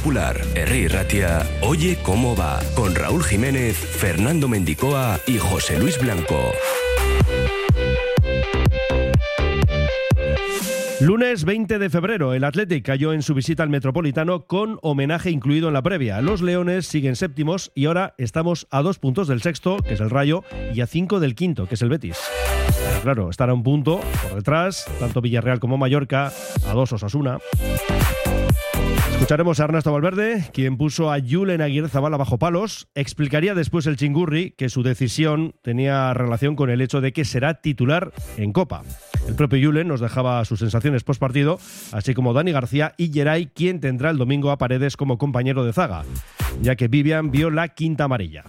Popular, R. Ratia, Oye cómo va, con Raúl Jiménez, Fernando Mendicoa y José Luis Blanco. Lunes 20 de febrero, el Athletic cayó en su visita al Metropolitano con homenaje incluido en la previa. Los Leones siguen séptimos y ahora estamos a dos puntos del sexto, que es el Rayo, y a cinco del quinto, que es el Betis. Claro, estará un punto por detrás, tanto Villarreal como Mallorca, a dos Osasuna. Escucharemos a Ernesto Valverde, quien puso a Julen Aguirre Zabala bajo palos. Explicaría después el chingurri que su decisión tenía relación con el hecho de que será titular en Copa. El propio Julen nos dejaba sus sensaciones post partido, así como Dani García y Geray, quien tendrá el domingo a Paredes como compañero de zaga, ya que Vivian vio la quinta amarilla.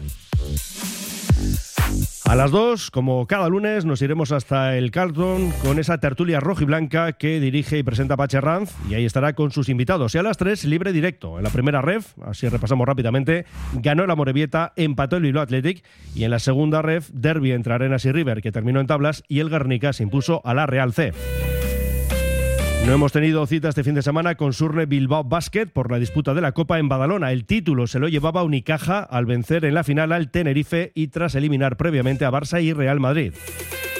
A las 2, como cada lunes, nos iremos hasta el Carlton con esa tertulia roja y blanca que dirige y presenta Pache Ranz y ahí estará con sus invitados. Y a las 3, libre directo. En la primera ref, así repasamos rápidamente, ganó la Morevieta, empató el Bilbao Athletic y en la segunda ref, derby entre Arenas y River, que terminó en tablas, y el Guernica se impuso a la Real C. No hemos tenido cita este fin de semana con Surne Bilbao Basket por la disputa de la Copa en Badalona. El título se lo llevaba Unicaja al vencer en la final al Tenerife y tras eliminar previamente a Barça y Real Madrid.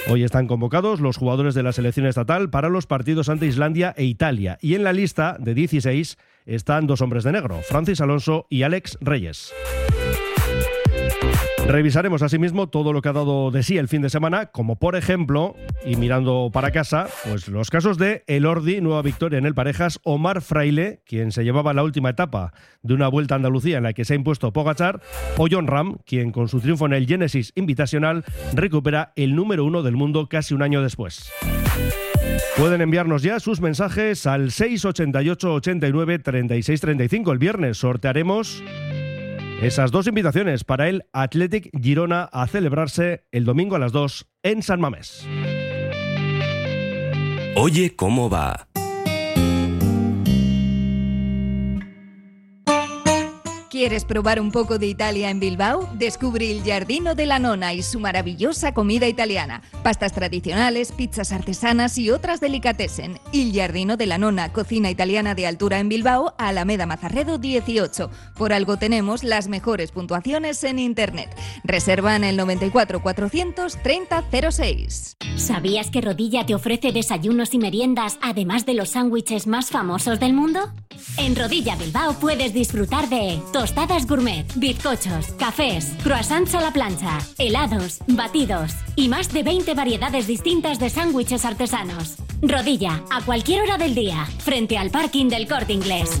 Hoy están convocados los jugadores de la selección estatal para los partidos ante Islandia e Italia. Y en la lista de 16 están dos hombres de negro, Francis Alonso y Alex Reyes. Revisaremos asimismo todo lo que ha dado de sí el fin de semana, como por ejemplo, y mirando para casa, pues los casos de Elordi, nueva victoria en el Parejas, Omar Fraile, quien se llevaba la última etapa de una vuelta a Andalucía en la que se ha impuesto Pogachar, o John Ram, quien con su triunfo en el Genesis Invitational recupera el número uno del mundo casi un año después. Pueden enviarnos ya sus mensajes al 688 89 36 35. El viernes sortearemos esas dos invitaciones para el Athletic Girona a celebrarse el domingo a las 2 en San Mamés. Oye cómo va. ¿Quieres probar un poco de Italia en Bilbao? Descubre el Giardino de la Nona y su maravillosa comida italiana. Pastas tradicionales, pizzas artesanas y otras delicatessen. El Giardino de la Nona, cocina italiana de altura en Bilbao, Alameda Mazarredo 18. Por algo tenemos las mejores puntuaciones en Internet. Reserva en el 94 430 06. ¿Sabías que Rodilla te ofrece desayunos y meriendas además de los sándwiches más famosos del mundo? En Rodilla Bilbao puedes disfrutar de tostadas gourmet, bizcochos, cafés, croissants a la plancha, helados, batidos y más de 20 variedades distintas de sándwiches artesanos. Rodilla, a cualquier hora del día, frente al parking del corte inglés.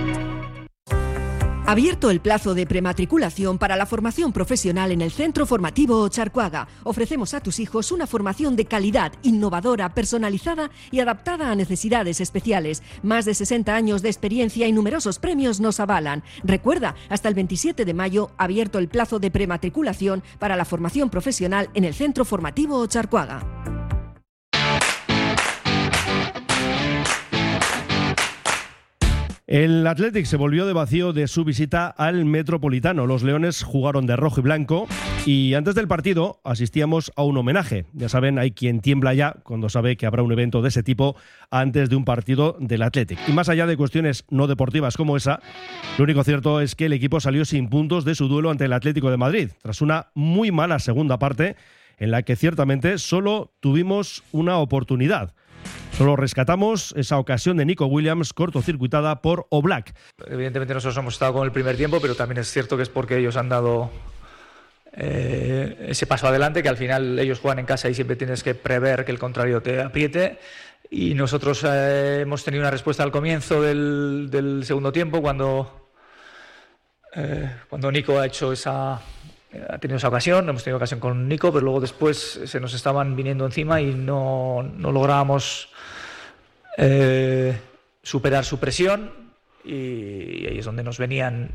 Abierto el plazo de prematriculación para la formación profesional en el Centro Formativo Charcuaga. Ofrecemos a tus hijos una formación de calidad, innovadora, personalizada y adaptada a necesidades especiales. Más de 60 años de experiencia y numerosos premios nos avalan. Recuerda, hasta el 27 de mayo, abierto el plazo de prematriculación para la formación profesional en el Centro Formativo Charcuaga. El Athletic se volvió de vacío de su visita al Metropolitano. Los Leones jugaron de rojo y blanco y antes del partido asistíamos a un homenaje. Ya saben, hay quien tiembla ya cuando sabe que habrá un evento de ese tipo antes de un partido del Athletic. Y más allá de cuestiones no deportivas como esa, lo único cierto es que el equipo salió sin puntos de su duelo ante el Atlético de Madrid, tras una muy mala segunda parte en la que ciertamente solo tuvimos una oportunidad. Solo rescatamos esa ocasión de Nico Williams cortocircuitada por Oblak. Evidentemente nosotros hemos estado con el primer tiempo, pero también es cierto que es porque ellos han dado eh, ese paso adelante, que al final ellos juegan en casa y siempre tienes que prever que el contrario te apriete. Y nosotros eh, hemos tenido una respuesta al comienzo del, segundo tiempo, cuando, eh, cuando Nico ha hecho esa, ha tenido esa ocasión, hemos tenido ocasión con Nico, pero luego después se nos estaban viniendo encima y no, no lográbamos superar su presión y, ahí es donde nos venían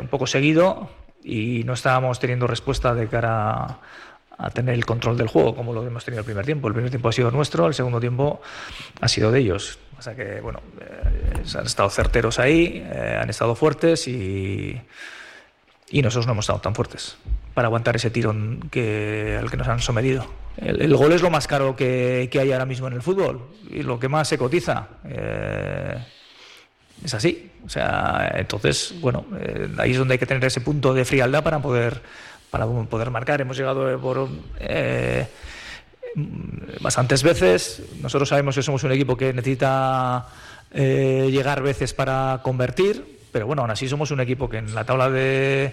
un poco seguido y no estábamos teniendo respuesta de cara a, tener el control del juego como lo hemos tenido el primer tiempo. El primer tiempo ha sido nuestro, el segundo tiempo ha sido de ellos. O sea que, bueno, eh, han estado certeros ahí, eh, han estado fuertes y, y nosotros no hemos estado tan fuertes para aguantar ese tirón que, al que nos han sometido. El, gol es lo más caro que, que, hay ahora mismo en el fútbol y lo que más se cotiza. Eh, es así. O sea, entonces, bueno, eh, ahí es donde hay que tener ese punto de frialdad para poder, para poder marcar. Hemos llegado eh, por eh, bastantes veces. Nosotros sabemos que somos un equipo que necesita llegar veces para convertir, pero bueno, aún así somos un equipo que en la tabla de,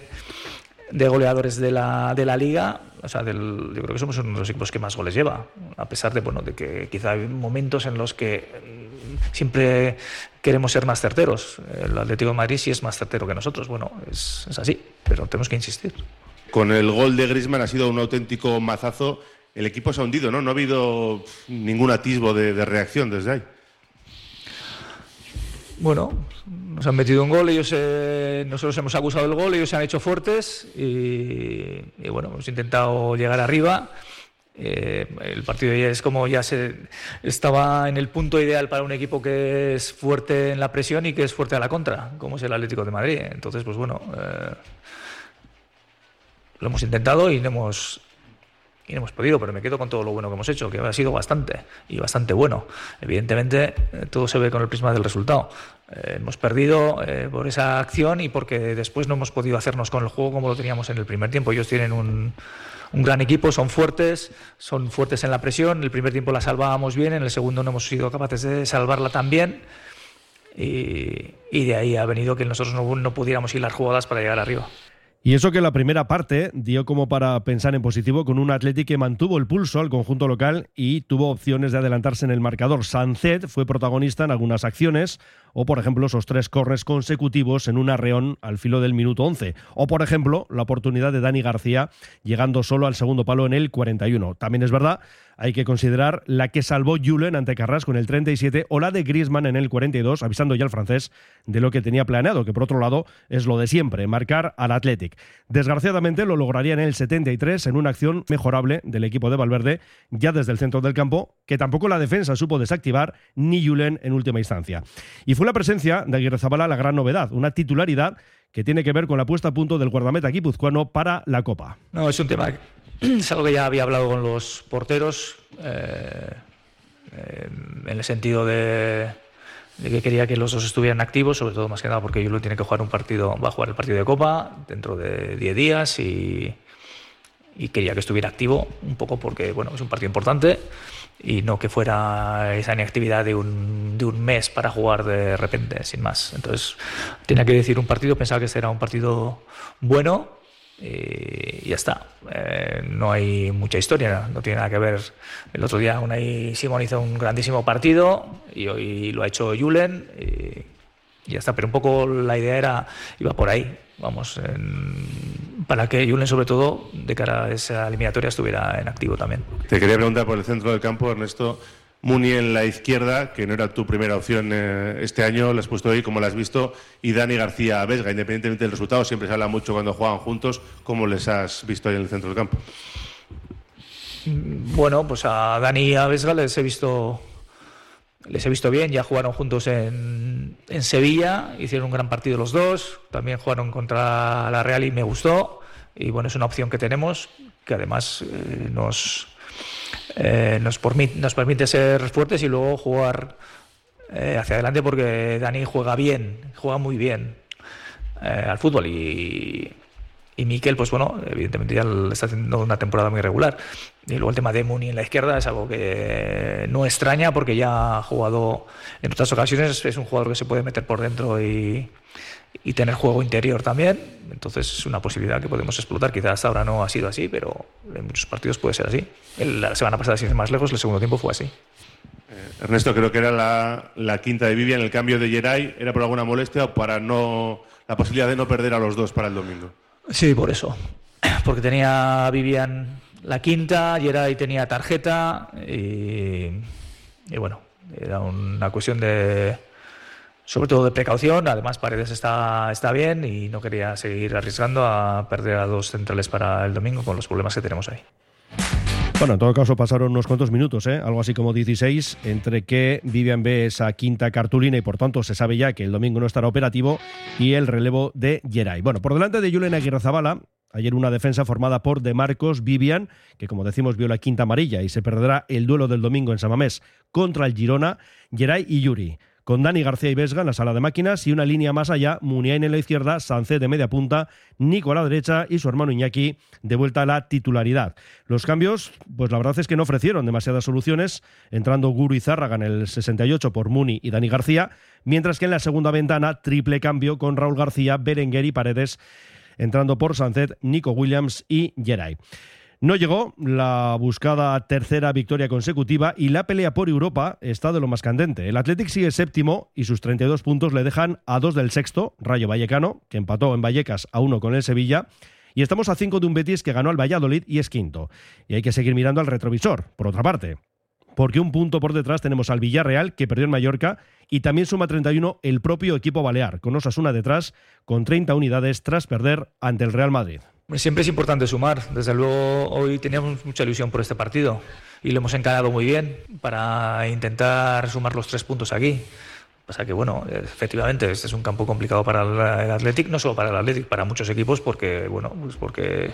de goleadores de la, de la liga, o sea, yo creo que somos uno de los equipos que más goles lleva, a pesar de, bueno, de que quizá hay momentos en los que siempre queremos ser más certeros. El Atlético de Madrid sí es más certero que nosotros. Bueno, es, así, pero tenemos que insistir. Con el gol de Griezmann ha sido un auténtico mazazo. El equipo se ha hundido, ¿no? No ha habido ningún atisbo de, reacción desde ahí. Bueno, nos han metido un gol, ellos eh, nosotros hemos acusado el gol, ellos se han hecho fuertes y, bueno, hemos intentado llegar arriba eh, el partido ya es como ya se estaba en el punto ideal para un equipo que es fuerte en la presión y que es fuerte a la contra, como es el Atlético de Madrid. Entonces, pues bueno, eh, lo hemos intentado y no hemos, y no hemos podido, pero me quedo con todo lo bueno que hemos hecho, que ha sido bastante y bastante bueno. Evidentemente, eh, todo se ve con el prisma del resultado. hemos perdido por esa acción y porque después no hemos podido hacernos con el juego como lo teníamos en el primer tiempo. Ellos tienen un un gran equipo, son fuertes, son fuertes en la presión. El primer tiempo la salvábamos bien, en el segundo no hemos sido capaces de salvarla tan bien. Y, de ahí ha venido que nosotros no, no pudiéramos las jugadas para llegar arriba. Y eso que la primera parte dio como para pensar en positivo con un Atlético que mantuvo el pulso al conjunto local y tuvo opciones de adelantarse en el marcador. Sancet fue protagonista en algunas acciones, o por ejemplo esos tres corres consecutivos en un arreón al filo del minuto 11, o por ejemplo la oportunidad de Dani García llegando solo al segundo palo en el 41. También es verdad, hay que considerar la que salvó Julen ante Carras con el 37 o la de Griezmann en el 42, avisando ya al francés de lo que tenía planeado, que por otro lado es lo de siempre, marcar al Athletic. Desgraciadamente lo lograría en el 73 en una acción mejorable del equipo de Valverde ya desde el centro del campo, que tampoco la defensa supo desactivar ni Julen en última instancia. Y fue la presencia de Aguirre Zabala la gran novedad, una titularidad que tiene que ver con la puesta a punto del guardameta guipuzcoano para la Copa. No, es un tema, es algo que ya había hablado con los porteros, eh, eh, en el sentido de, que quería que los dos estuvieran activos, sobre todo más que nada porque Yulo tiene que jugar un partido, va a jugar el partido de Copa dentro de 10 días y, y quería que estuviera activo un poco porque bueno, es un partido importante y no que fuera esa inactividad de un, de un mes para jugar de repente, sin más. Entonces, tenía que decir un partido, pensaba que este era un partido bueno y ya está. Eh, no hay mucha historia, no tiene nada que ver. El otro día Unai Simón hizo un grandísimo partido y hoy lo ha hecho Julen y ya está. Pero un poco la idea era, iba por ahí, vamos, para que Julen sobre todo de cara a esa eliminatoria estuviera en activo también. Te quería preguntar por el centro del campo, Ernesto. Muni en la izquierda, que no era tu primera opción eh, este año, la has puesto ahí, como la has visto, y Dani García Vesga, independientemente del resultado, siempre se habla mucho cuando juegan juntos, ¿cómo les has visto ahí en el centro del campo? Bueno, pues a Dani y a Vesga les he visto les he visto bien, ya jugaron juntos en, en, Sevilla, hicieron un gran partido los dos, también jugaron contra la Real y me gustó, y bueno, es una opción que tenemos, que además eh, nos, eh, nos, nos, permite ser fuertes y luego jugar eh, hacia adelante porque Dani juega bien, juega muy bien al fútbol y, y Miquel, pues bueno, evidentemente ya está haciendo una temporada muy regular. Y luego el tema de Muni en la izquierda es algo que no extraña porque ya ha jugado en otras ocasiones, es un jugador que se puede meter por dentro y, y tener juego interior también. Entonces es una posibilidad que podemos explotar. Quizás hasta ahora no ha sido así, pero en muchos partidos puede ser así. La semana pasada, sin ir más lejos, el segundo tiempo fue así. Eh, Ernesto, creo que era la, la, quinta de Vivian. El cambio de Geray era por alguna molestia o para no la posibilidad de no perder a los dos para el domingo. Sí, por eso. Porque tenía Vivian la quinta, Geray tenía tarjeta y, y bueno, era una cuestión de, sobre todo de precaución. Además, Paredes está, está bien y no quería seguir arriesgando a perder a dos centrales para el domingo con los problemas que tenemos ahí. Bueno, en todo caso pasaron unos cuantos minutos, ¿eh? algo así como 16, entre que Vivian ve esa quinta cartulina y por tanto se sabe ya que el domingo no estará operativo y el relevo de Geray. Bueno, por delante de Julen Aguirre Zabala, Ayer una defensa formada por De Marcos, Vivian, que como decimos vio la quinta amarilla y se perderá el duelo del domingo en Samamés contra el Girona, Geray y Yuri con Dani García y Vesga en la sala de máquinas y una línea más allá, Muniain en la izquierda, Sancé de media punta, Nico a la derecha y su hermano Iñaki de vuelta a la titularidad. Los cambios, pues la verdad es que no ofrecieron demasiadas soluciones, entrando Guru y Zárraga en el 68 por Muni y Dani García, mientras que en la segunda ventana, triple cambio con Raúl García, Berenguer y Paredes, entrando por Sancet, Nico Williams y Geray. No llegó la buscada tercera victoria consecutiva y la pelea por Europa está de lo más candente. El Athletic sigue séptimo y sus 32 puntos le dejan a dos del sexto, Rayo Vallecano, que empató en Vallecas a uno con el Sevilla. Y estamos a cinco de un Betis que ganó al Valladolid y es quinto. Y hay que seguir mirando al retrovisor, por otra parte. Porque un punto por detrás tenemos al Villarreal, que perdió en Mallorca, y también suma 31 el propio equipo balear, con Osasuna detrás, con 30 unidades tras perder ante el Real Madrid. Siempre es importante sumar. Desde luego, hoy teníamos mucha ilusión por este partido y lo hemos encarado muy bien para intentar sumar los tres puntos aquí. Pasa que, bueno, efectivamente, este es un campo complicado para el Athletic, no solo para el Athletic, para muchos equipos, porque, bueno, pues porque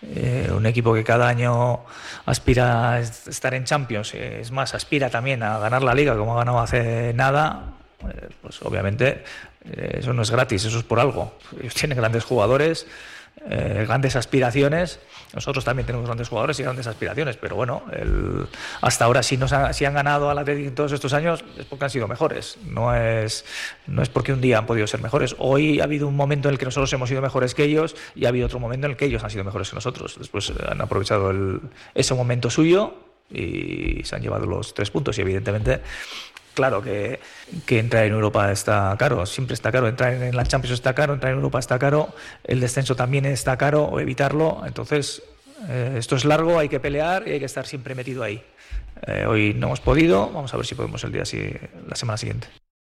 eh, un equipo que cada año aspira a estar en Champions, es más, aspira también a ganar la liga como ha ganado hace nada, eh, pues obviamente eh, eso no es gratis, eso es por algo. Ellos tienen grandes jugadores eh, grandes aspiraciones. Nosotros también tenemos grandes jugadores y grandes aspiraciones, pero bueno, hasta ahora si, nos si han ganado al Atlético en todos estos años es porque han sido mejores. No es, no es porque un día han podido ser mejores. Hoy ha habido un momento en el que nosotros hemos sido mejores que ellos y ha habido otro momento en el que ellos han sido mejores que nosotros. Después han aprovechado ese momento suyo y se han llevado los tres puntos y evidentemente Claro que, que, entrar en Europa está caro, siempre está caro. Entrar en la Champions está caro, entrar en Europa está caro, el descenso también está caro o evitarlo. Entonces, eh, esto es largo, hay que pelear y hay que estar siempre metido ahí. Eh, hoy no hemos podido, vamos a ver si podemos el día la semana siguiente.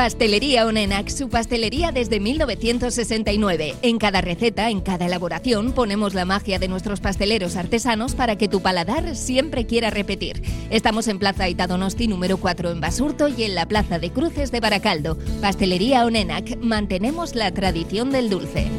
Pastelería Onenac, su pastelería desde 1969. En cada receta, en cada elaboración, ponemos la magia de nuestros pasteleros artesanos para que tu paladar siempre quiera repetir. Estamos en Plaza Itadonosti número 4 en Basurto y en la Plaza de Cruces de Baracaldo. Pastelería Onenac, mantenemos la tradición del dulce.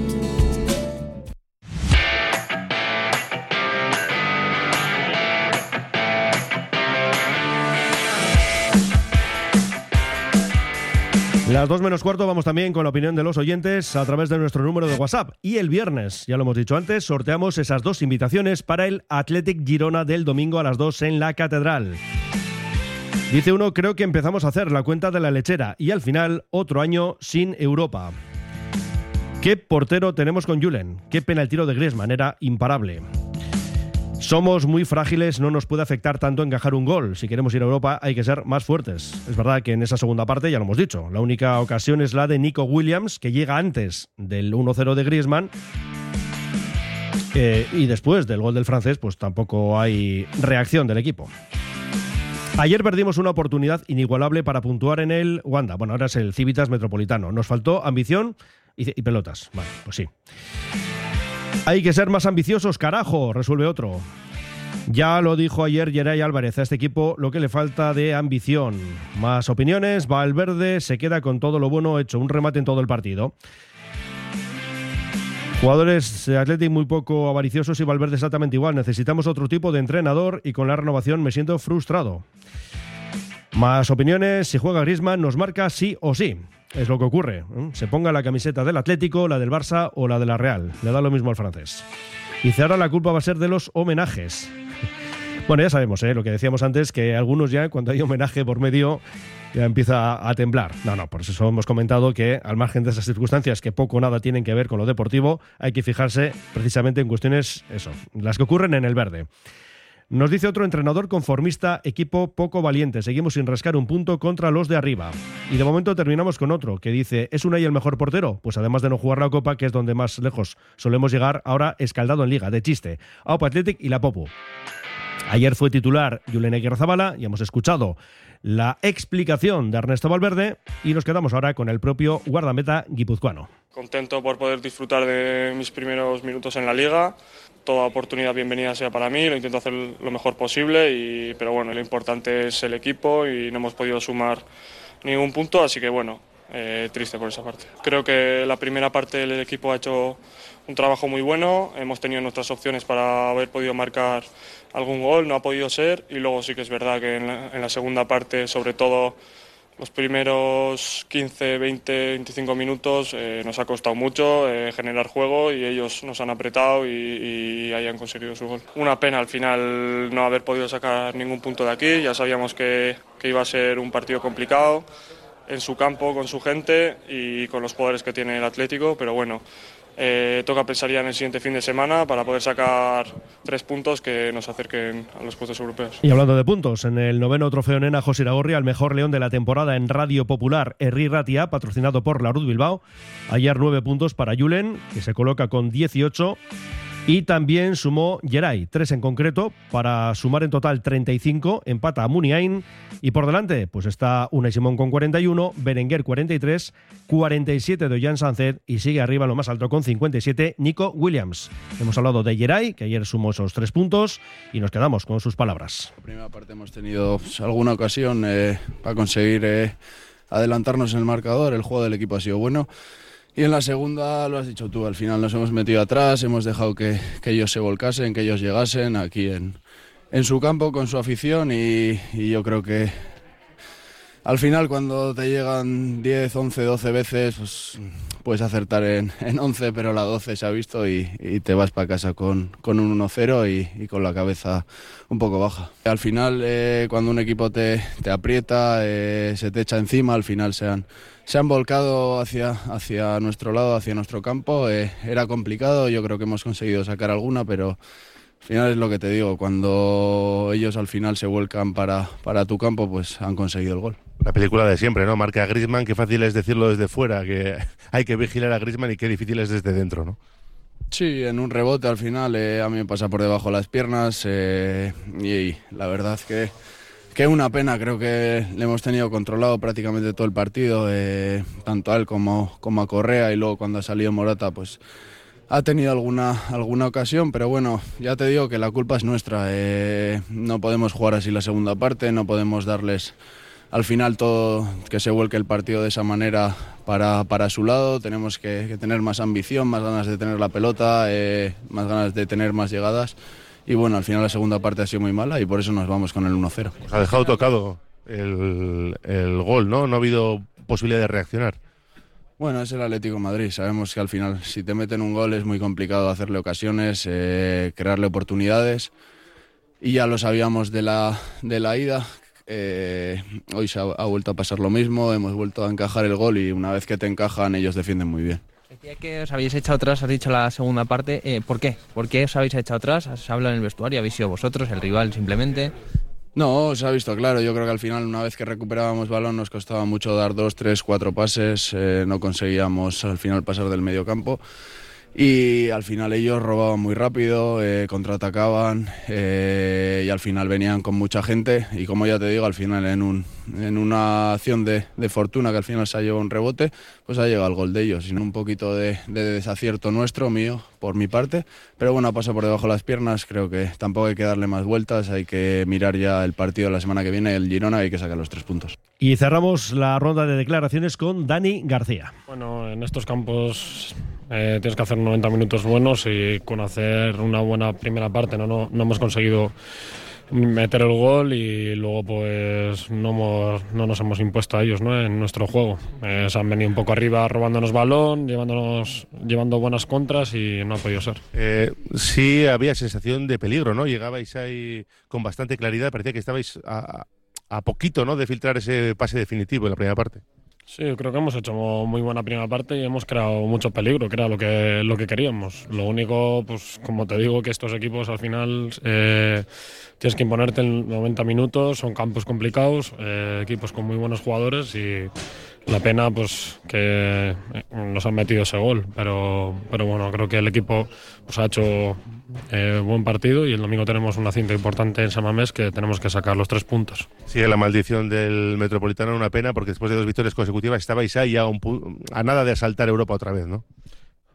Las dos menos cuarto vamos también con la opinión de los oyentes a través de nuestro número de WhatsApp. Y el viernes, ya lo hemos dicho antes, sorteamos esas dos invitaciones para el Athletic Girona del domingo a las 2 en la Catedral. Dice uno, creo que empezamos a hacer la cuenta de la lechera y al final otro año sin Europa. ¿Qué portero tenemos con Julen? Qué pena el tiro de Griezmann, era imparable. Somos muy frágiles, no nos puede afectar tanto encajar un gol. Si queremos ir a Europa hay que ser más fuertes. Es verdad que en esa segunda parte ya lo hemos dicho. La única ocasión es la de Nico Williams, que llega antes del 1-0 de Griezmann. Eh, y después del gol del francés, pues tampoco hay reacción del equipo. Ayer perdimos una oportunidad inigualable para puntuar en el Wanda. Bueno, ahora es el Civitas Metropolitano. Nos faltó ambición y, y pelotas. Vale, pues sí. Hay que ser más ambiciosos, carajo, resuelve otro. Ya lo dijo ayer Geray Álvarez, a este equipo lo que le falta de ambición. Más opiniones, va al verde, se queda con todo lo bueno hecho, un remate en todo el partido. Jugadores Athletic muy poco avariciosos y Valverde exactamente igual. Necesitamos otro tipo de entrenador y con la renovación me siento frustrado. Más opiniones, si juega Griezmann nos marca sí o sí. Es lo que ocurre. ¿eh? Se ponga la camiseta del Atlético, la del Barça o la de la Real. Le da lo mismo al francés. Y ahora la culpa va a ser de los homenajes. Bueno, ya sabemos, ¿eh? lo que decíamos antes, que algunos ya, cuando hay homenaje por medio, ya empieza a temblar. No, no, por eso hemos comentado que, al margen de esas circunstancias que poco o nada tienen que ver con lo deportivo, hay que fijarse precisamente en cuestiones, eso, las que ocurren en el verde. Nos dice otro entrenador conformista, equipo poco valiente. Seguimos sin rascar un punto contra los de arriba. Y de momento terminamos con otro que dice, ¿es Unai el mejor portero? Pues además de no jugar la Copa, que es donde más lejos solemos llegar, ahora escaldado en Liga, de chiste. Aupa Athletic y la Popu. Ayer fue titular Julen Zabala y hemos escuchado la explicación de Ernesto Valverde y nos quedamos ahora con el propio guardameta guipuzcoano. Contento por poder disfrutar de mis primeros minutos en la liga. Toda oportunidad bienvenida sea para mí, lo intento hacer lo mejor posible, y, pero bueno, lo importante es el equipo y no hemos podido sumar ningún punto, así que bueno, eh, triste por esa parte. Creo que la primera parte del equipo ha hecho un trabajo muy bueno, hemos tenido nuestras opciones para haber podido marcar algún gol, no ha podido ser, y luego sí que es verdad que en la, en la segunda parte, sobre todo los primeros 15, 20, 25 minutos eh, nos ha costado mucho eh, generar juego y ellos nos han apretado y, hayan conseguido su gol. Una pena al final no haber podido sacar ningún punto de aquí, ya sabíamos que, que iba a ser un partido complicado en su campo, con su gente y con los jugadores que tiene el Atlético, pero bueno, eh, toca pensar ya en el siguiente fin de semana para poder sacar tres puntos que nos acerquen a los puestos europeos. Y hablando de puntos, en el noveno trofeo Nena José Iragorri, al mejor león de la temporada en Radio Popular, Herri Ratia, patrocinado por la Rud Bilbao. Ayer nueve puntos para Julen, que se coloca con 18. Y también sumó Geray, tres en concreto, para sumar en total 35, empata a Muniain. Y por delante, pues está Unai Simón con 41, Berenguer 43, 47 de Ollán Sancet y sigue arriba lo más alto con 57, Nico Williams. Hemos hablado de Geray, que ayer sumó esos tres puntos, y nos quedamos con sus palabras. La primera parte hemos tenido pues, alguna ocasión eh, para conseguir eh, adelantarnos en el marcador, el juego del equipo ha sido bueno. Y en la segunda, lo has dicho tú, al final nos hemos metido atrás, hemos dejado que, que ellos se volcasen, que ellos llegasen aquí en, en su campo con su afición y, y, yo creo que al final cuando te llegan 10, 11, 12 veces, pues puedes acertar en, en 11, pero la 12 se ha visto y, y te vas para casa con, con un 1-0 y, y, con la cabeza un poco baja. Al final, eh, cuando un equipo te, te aprieta, eh, se te echa encima, al final se han se han volcado hacia, hacia nuestro lado, hacia nuestro campo. Eh, era complicado, yo creo que hemos conseguido sacar alguna, pero al final es lo que te digo, cuando ellos al final se vuelcan para, para tu campo, pues han conseguido el gol. La película de siempre, ¿no? Marca a Griezmann, qué fácil es decirlo desde fuera, que hay que vigilar a Griezmann y qué difícil es desde dentro, ¿no? Sí, en un rebote al final eh, a mí me pasa por debajo las piernas eh, y, y la verdad que que una pena, creo que le hemos tenido controlado prácticamente todo el partido, eh, tanto a él como, como a Correa y luego cuando ha salido Morata pues ha tenido alguna, alguna ocasión, pero bueno, ya te digo que la culpa es nuestra, eh, no podemos jugar así la segunda parte, no podemos darles al final todo que se vuelque el partido de esa manera para, para su lado, tenemos que, que, tener más ambición, más ganas de tener la pelota, eh, más ganas de tener más llegadas y bueno, al final la segunda parte ha sido muy mala y por eso nos vamos con el 1-0. Os ha dejado tocado el, el, gol, ¿no? No ha habido posibilidad de reaccionar. Bueno, es el Atlético de Madrid. Sabemos que al final, si te meten un gol, es muy complicado hacerle ocasiones, eh, crearle oportunidades. Y ya lo sabíamos de la, de la ida. Eh, hoy se ha, ha vuelto a pasar lo mismo. Hemos vuelto a encajar el gol y una vez que te encajan, ellos defienden muy bien. Decía que os habéis echado atrás, has dicho la segunda parte. Eh, ¿Por qué? ¿Por qué os habéis echado atrás? ¿Se habla en el vestuario? ¿Habéis sido vosotros, el rival simplemente? No, se ha visto claro. Yo creo que al final, una vez que recuperábamos balón, nos costaba mucho dar dos, tres, cuatro pases. Eh, no conseguíamos al final pasar del medio campo. Y al final ellos robaban muy rápido, eh, contraatacaban eh, y al final venían con mucha gente. Y como ya te digo, al final en, un, en una acción de, de fortuna que al final se ha llevado un rebote, pues ha llegado el gol de ellos. Sino un poquito de, de desacierto nuestro, mío, por mi parte. Pero bueno, ha pasado por debajo de las piernas. Creo que tampoco hay que darle más vueltas. Hay que mirar ya el partido de la semana que viene, el Girona, y hay que sacar los tres puntos. Y cerramos la ronda de declaraciones con Dani García. Bueno, en estos campos eh, tienes que hacer 90 minutos buenos y con hacer una buena primera parte no, no, no hemos conseguido meter el gol y luego pues no, hemos, no nos hemos impuesto a ellos ¿no? en nuestro juego. Se han venido un poco arriba robándonos balón, llevándonos, llevando buenas contras y no ha podido ser. Eh, sí había sensación de peligro, ¿no? Llegabais ahí con bastante claridad, parecía que estabais a, a poquito ¿no? de filtrar ese pase definitivo en la primera parte. Sí, yo creo que hemos hecho muy buena primera parte y hemos creado mucho peligro, que era lo que, lo que queríamos. Lo único, pues como te digo, que estos equipos al final eh, tienes que imponerte en 90 minutos, son campos complicados, eh, equipos con muy buenos jugadores y la pena pues que nos han metido ese gol. Pero, pero bueno, creo que el equipo pues, ha hecho eh, buen partido y el domingo tenemos una cinta importante en Samamés que tenemos que sacar los tres puntos. Sigue la maldición del Metropolitano, una pena, porque después de dos victorias consecutivas estabais ahí a, un a nada de asaltar Europa otra vez, ¿no?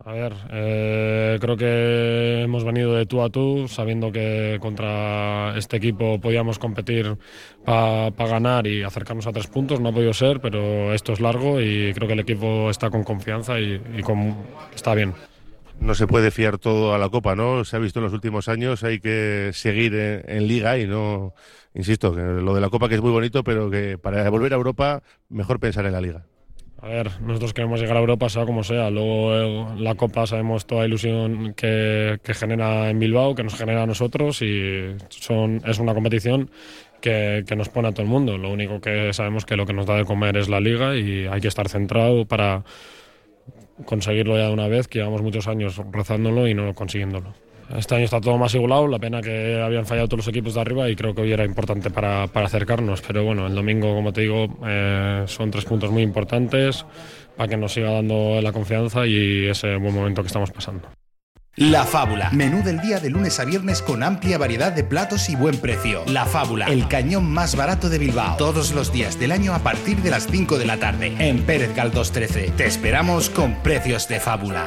A ver, eh, creo que hemos venido de tú a tú, sabiendo que contra este equipo podíamos competir para pa ganar y acercarnos a tres puntos. No ha podido ser, pero esto es largo y creo que el equipo está con confianza y, y con, está bien. No se puede fiar todo a la Copa, ¿no? Se ha visto en los últimos años, hay que seguir en, en Liga y no, insisto, que lo de la Copa que es muy bonito, pero que para volver a Europa mejor pensar en la Liga. A ver, nosotros queremos llegar a Europa, sea como sea. Luego eh, la Copa sabemos toda la ilusión que, que, genera en Bilbao, que nos genera a nosotros y son, es una competición que, que, nos pone a todo el mundo. Lo único que sabemos que lo que nos da de comer es la Liga y hay que estar centrado para conseguirlo ya de una vez, que llevamos muchos años rezándolo y no consiguiéndolo. Este año está todo más igualado, la pena que habían fallado todos los equipos de arriba y creo que hoy era importante para, para acercarnos, pero bueno, el domingo, como te digo, eh, son tres puntos muy importantes para que nos siga dando la confianza y ese buen momento que estamos pasando. La Fábula. Menú del día de lunes a viernes con amplia variedad de platos y buen precio. La Fábula. El cañón más barato de Bilbao. Todos los días del año a partir de las 5 de la tarde. En Pérez Galdós 13. Te esperamos con precios de fábula.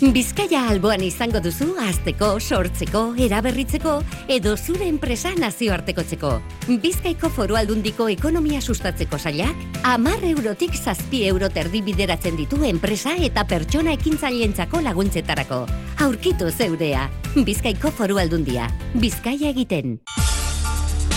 Bizkaia alboan izango duzu azteko, sortzeko, eraberritzeko edo zure enpresa nazioartekotzeko. Bizkaiko foru aldundiko ekonomia sustatzeko zailak, amar eurotik zazpi euro terdi bideratzen ditu enpresa eta pertsona ekintzaileentzako laguntzetarako. Aurkitu zeurea, Bizkaiko foru aldundia, Bizkaia egiten.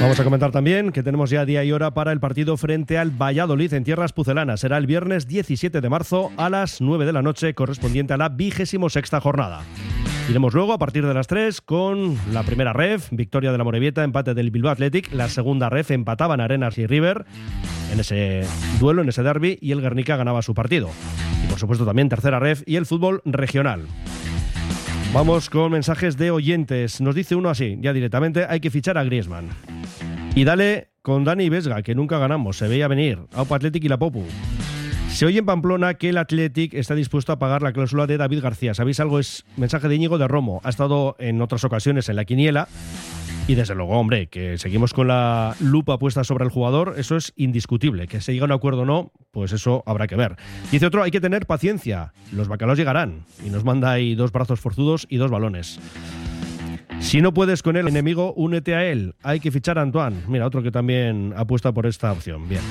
Vamos a comentar también que tenemos ya día y hora para el partido frente al Valladolid en tierras pucelanas. Será el viernes 17 de marzo a las 9 de la noche, correspondiente a la vigésimo sexta jornada. Iremos luego a partir de las 3 con la primera ref, victoria de la Morevieta, empate del Bilbao Athletic, la segunda ref empataban Arenas y River en ese duelo, en ese derby, y el Guernica ganaba su partido. Y por supuesto también tercera ref y el fútbol regional. Vamos con mensajes de oyentes. Nos dice uno así, ya directamente, hay que fichar a Griezmann. Y dale con Dani Vesga, que nunca ganamos, se veía venir. Aupa Athletic y la Popu. Se oye en Pamplona que el Athletic está dispuesto a pagar la cláusula de David García. ¿Sabéis algo? Es mensaje de Íñigo de Romo. Ha estado en otras ocasiones en la quiniela. Y desde luego, hombre, que seguimos con la lupa puesta sobre el jugador, eso es indiscutible. Que se llegue a un acuerdo o no, pues eso habrá que ver. Dice otro, hay que tener paciencia. Los bacalaos llegarán. Y nos manda ahí dos brazos forzudos y dos balones. Si no puedes con el enemigo, únete a él. Hay que fichar a Antoine. Mira, otro que también apuesta por esta opción. Bien.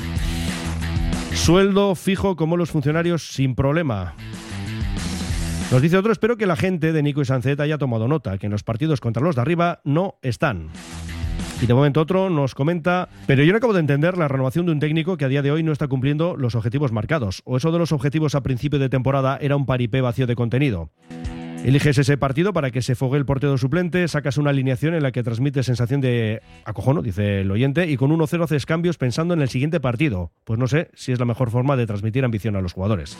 Sueldo fijo como los funcionarios sin problema. Nos dice otro, espero que la gente de Nico y Sancet haya tomado nota, que en los partidos contra los de arriba no están. Y de momento otro nos comenta, pero yo no acabo de entender la renovación de un técnico que a día de hoy no está cumpliendo los objetivos marcados. O eso de los objetivos a principio de temporada era un paripé vacío de contenido. Eliges ese partido para que se fogue el portero suplente, sacas una alineación en la que transmite sensación de acojono, dice el oyente, y con 1-0 haces cambios pensando en el siguiente partido. Pues no sé si es la mejor forma de transmitir ambición a los jugadores.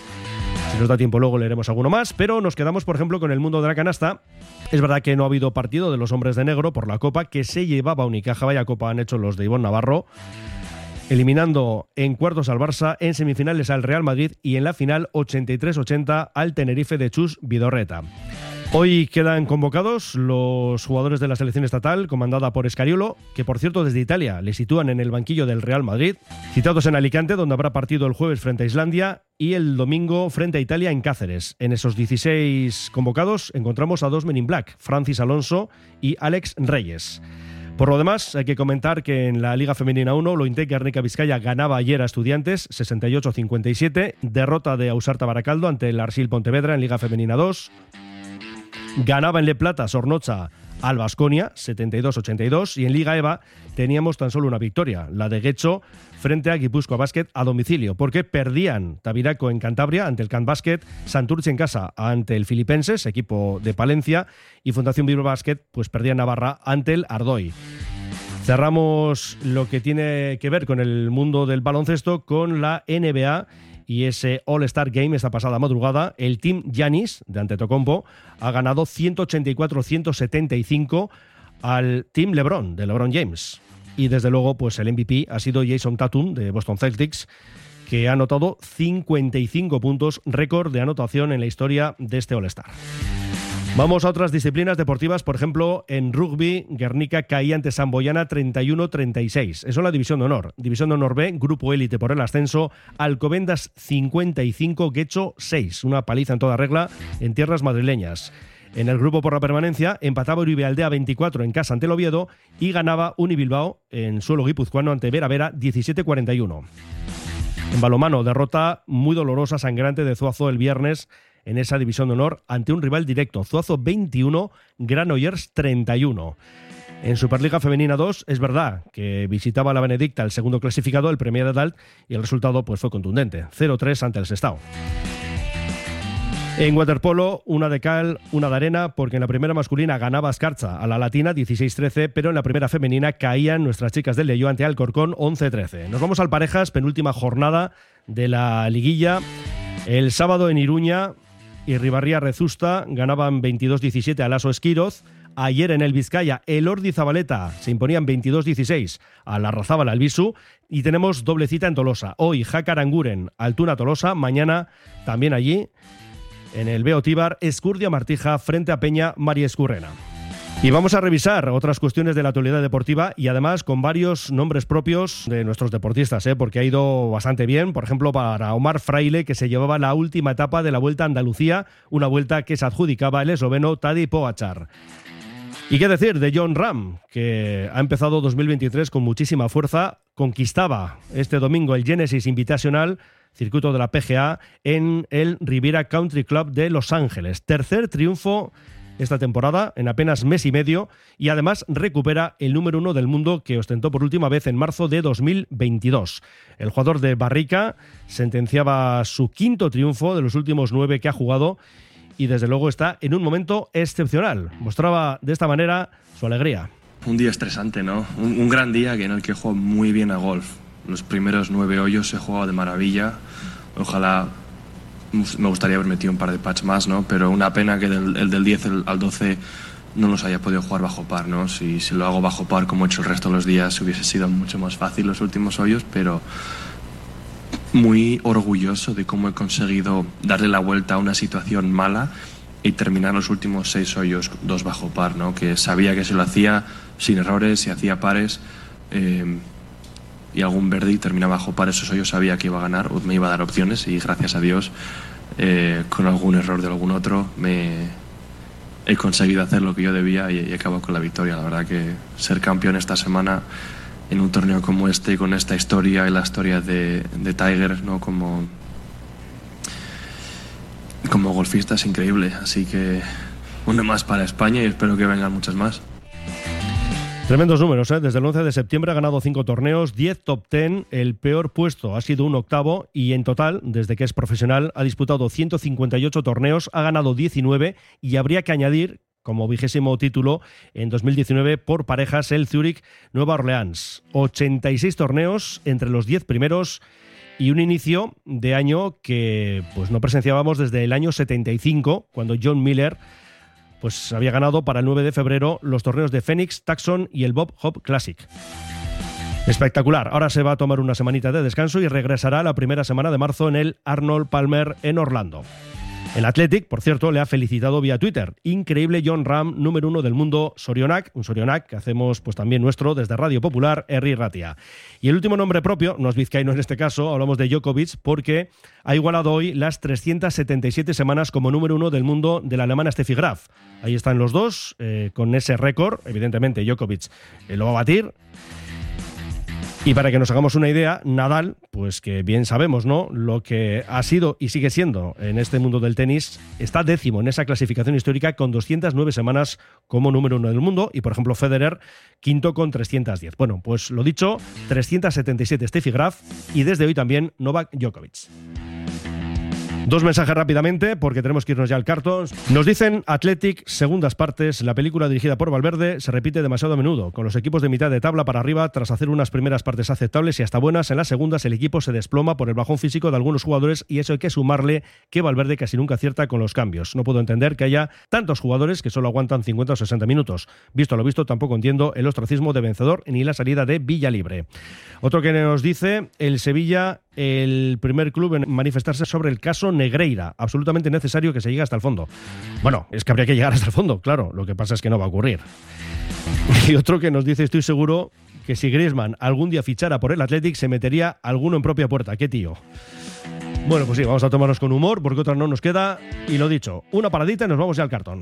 Si nos da tiempo luego leeremos alguno más, pero nos quedamos, por ejemplo, con el mundo de la canasta. Es verdad que no ha habido partido de los hombres de negro por la Copa que se llevaba Unicaja, vaya Copa han hecho los de Ivonne Navarro eliminando en cuartos al Barça, en semifinales al Real Madrid y en la final 83-80 al Tenerife de Chus Vidorreta. Hoy quedan convocados los jugadores de la selección estatal, comandada por Escariolo, que por cierto desde Italia le sitúan en el banquillo del Real Madrid, citados en Alicante, donde habrá partido el jueves frente a Islandia y el domingo frente a Italia en Cáceres. En esos 16 convocados encontramos a dos Men in Black, Francis Alonso y Alex Reyes. Por lo demás, hay que comentar que en la Liga Femenina 1, Lointe Guernica Vizcaya ganaba ayer a Estudiantes 68-57, derrota de Ausarta Baracaldo ante el Arsil Pontevedra en Liga Femenina 2, ganaba en Le Plata Sornocha al Basconia 72-82 y en Liga EVA teníamos tan solo una victoria, la de Guecho frente a Guipúzcoa Basket a domicilio, porque perdían Tabiraco en Cantabria ante el Can Basket, Santurce en casa ante el Filipenses, equipo de Palencia, y Fundación Bilbao Basket pues perdía Navarra ante el Ardoy. Cerramos lo que tiene que ver con el mundo del baloncesto con la NBA y ese All-Star Game esta pasada madrugada, el Team Yanis de Antetokounmpo ha ganado 184-175 al Team LeBron de LeBron James. Y desde luego, pues el MVP ha sido Jason Tatum de Boston Celtics, que ha anotado 55 puntos, récord de anotación en la historia de este All-Star. Vamos a otras disciplinas deportivas, por ejemplo, en rugby, Guernica caía ante Samboyana 31-36. Eso es la División de Honor. División de Honor B, Grupo Élite por el ascenso, Alcobendas 55, Guecho 6. Una paliza en toda regla en tierras madrileñas. En el grupo por la permanencia empataba Uribe Aldea 24 en casa ante el Oviedo y ganaba Unibilbao en suelo guipuzcoano ante Vera Vera 17-41. En balomano, derrota muy dolorosa, sangrante de Zuazo el viernes en esa división de honor ante un rival directo, Zuazo 21, Granollers 31. En Superliga Femenina 2 es verdad que visitaba la Benedicta el segundo clasificado, el Premier de Dalt, y el resultado pues, fue contundente, 0-3 ante el Sestao. En waterpolo, una de cal, una de arena, porque en la primera masculina ganaba Escarcha a la latina 16-13, pero en la primera femenina caían nuestras chicas del Leyo ante Alcorcón 11-13. Nos vamos al parejas, penúltima jornada de la liguilla. El sábado en Iruña, y Ribarría Rezusta ganaban 22-17 al Aso Esquiroz. Ayer en el Vizcaya, el Ordi Zabaleta se imponían 22-16 a la Razábal Albisu. Y tenemos doble cita en Tolosa. Hoy Jacaranguren, Altuna Tolosa. Mañana también allí, en el Beotíbar, Escurdia Martija frente a Peña María Escurrena. Y vamos a revisar otras cuestiones de la actualidad deportiva y además con varios nombres propios de nuestros deportistas, ¿eh? porque ha ido bastante bien. Por ejemplo, para Omar Fraile, que se llevaba la última etapa de la Vuelta a Andalucía, una vuelta que se adjudicaba el esloveno Tadej Pogacar. ¿Y qué decir de John Ram, que ha empezado 2023 con muchísima fuerza? Conquistaba este domingo el Genesis Invitational, circuito de la PGA, en el Riviera Country Club de Los Ángeles. Tercer triunfo esta temporada en apenas mes y medio y además recupera el número uno del mundo que ostentó por última vez en marzo de 2022. El jugador de Barrica sentenciaba su quinto triunfo de los últimos nueve que ha jugado y desde luego está en un momento excepcional. Mostraba de esta manera su alegría. Un día estresante, ¿no? Un, gran día en el que juego muy bien a golf. Los primeros nueve hoyos he jugado de maravilla. Ojalá me gustaría haber metido un par de patch más, ¿no? Pero una pena que el del 10 al 12 no los haya podido jugar bajo par, ¿no? Si, si lo hago bajo par como he hecho el resto de los días hubiese sido mucho más fácil los últimos hoyos, pero muy orgulloso de cómo he conseguido darle la vuelta a una situación mala y terminar los últimos seis hoyos dos bajo par, ¿no? Que sabía que se lo hacía sin errores y hacía pares eh, y algún verde y terminaba bajo par, esos hoyos sabía que iba a ganar o me iba a dar opciones y gracias a Dios eh, con algún error de algún otro me he conseguido hacer lo que yo debía y, y acabo con la victoria. La verdad que ser campeón esta semana en un torneo como este, con esta historia y la historia de, de Tiger, ¿no? como, como golfista es increíble. Así que uno más para España y espero que vengan muchas más. Tremendos números, ¿eh? Desde el 11 de septiembre ha ganado 5 torneos, 10 top 10, el peor puesto ha sido un octavo y en total, desde que es profesional, ha disputado 158 torneos, ha ganado 19 y habría que añadir como vigésimo título en 2019 por parejas el Zurich Nueva Orleans. 86 torneos entre los 10 primeros y un inicio de año que pues no presenciábamos desde el año 75 cuando John Miller pues había ganado para el 9 de febrero los torneos de Phoenix, Taxon y el Bob Hop Classic. Espectacular. Ahora se va a tomar una semanita de descanso y regresará la primera semana de marzo en el Arnold Palmer en Orlando. El Athletic, por cierto, le ha felicitado vía Twitter. Increíble John Ram, número uno del mundo, Sorionak, un Sorionak que hacemos pues también nuestro desde Radio Popular, Erri Ratia. Y el último nombre propio, no es vizcaíno en este caso, hablamos de Djokovic, porque ha igualado hoy las 377 semanas como número uno del mundo de la alemana Steffi Graf. Ahí están los dos, eh, con ese récord, evidentemente Djokovic eh, lo va a batir. Y para que nos hagamos una idea, Nadal, pues que bien sabemos, ¿no? Lo que ha sido y sigue siendo en este mundo del tenis, está décimo en esa clasificación histórica con 209 semanas como número uno del mundo y, por ejemplo, Federer, quinto con 310. Bueno, pues lo dicho, 377 Steffi Graf y desde hoy también Novak Djokovic. Dos mensajes rápidamente, porque tenemos que irnos ya al cartón. Nos dicen Athletic, segundas partes. La película dirigida por Valverde se repite demasiado a menudo, con los equipos de mitad de tabla para arriba, tras hacer unas primeras partes aceptables y hasta buenas. En las segundas, el equipo se desploma por el bajón físico de algunos jugadores y eso hay que sumarle que Valverde casi nunca acierta con los cambios. No puedo entender que haya tantos jugadores que solo aguantan 50 o 60 minutos. Visto lo visto, tampoco entiendo el ostracismo de vencedor ni la salida de Villa Libre. Otro que nos dice, el Sevilla el primer club en manifestarse sobre el caso Negreira. Absolutamente necesario que se llegue hasta el fondo. Bueno, es que habría que llegar hasta el fondo, claro. Lo que pasa es que no va a ocurrir. Y otro que nos dice, estoy seguro que si Griezmann algún día fichara por el Athletic, se metería alguno en propia puerta. ¿Qué tío? Bueno, pues sí, vamos a tomarnos con humor porque otra no nos queda. Y lo dicho, una paradita y nos vamos ya al cartón.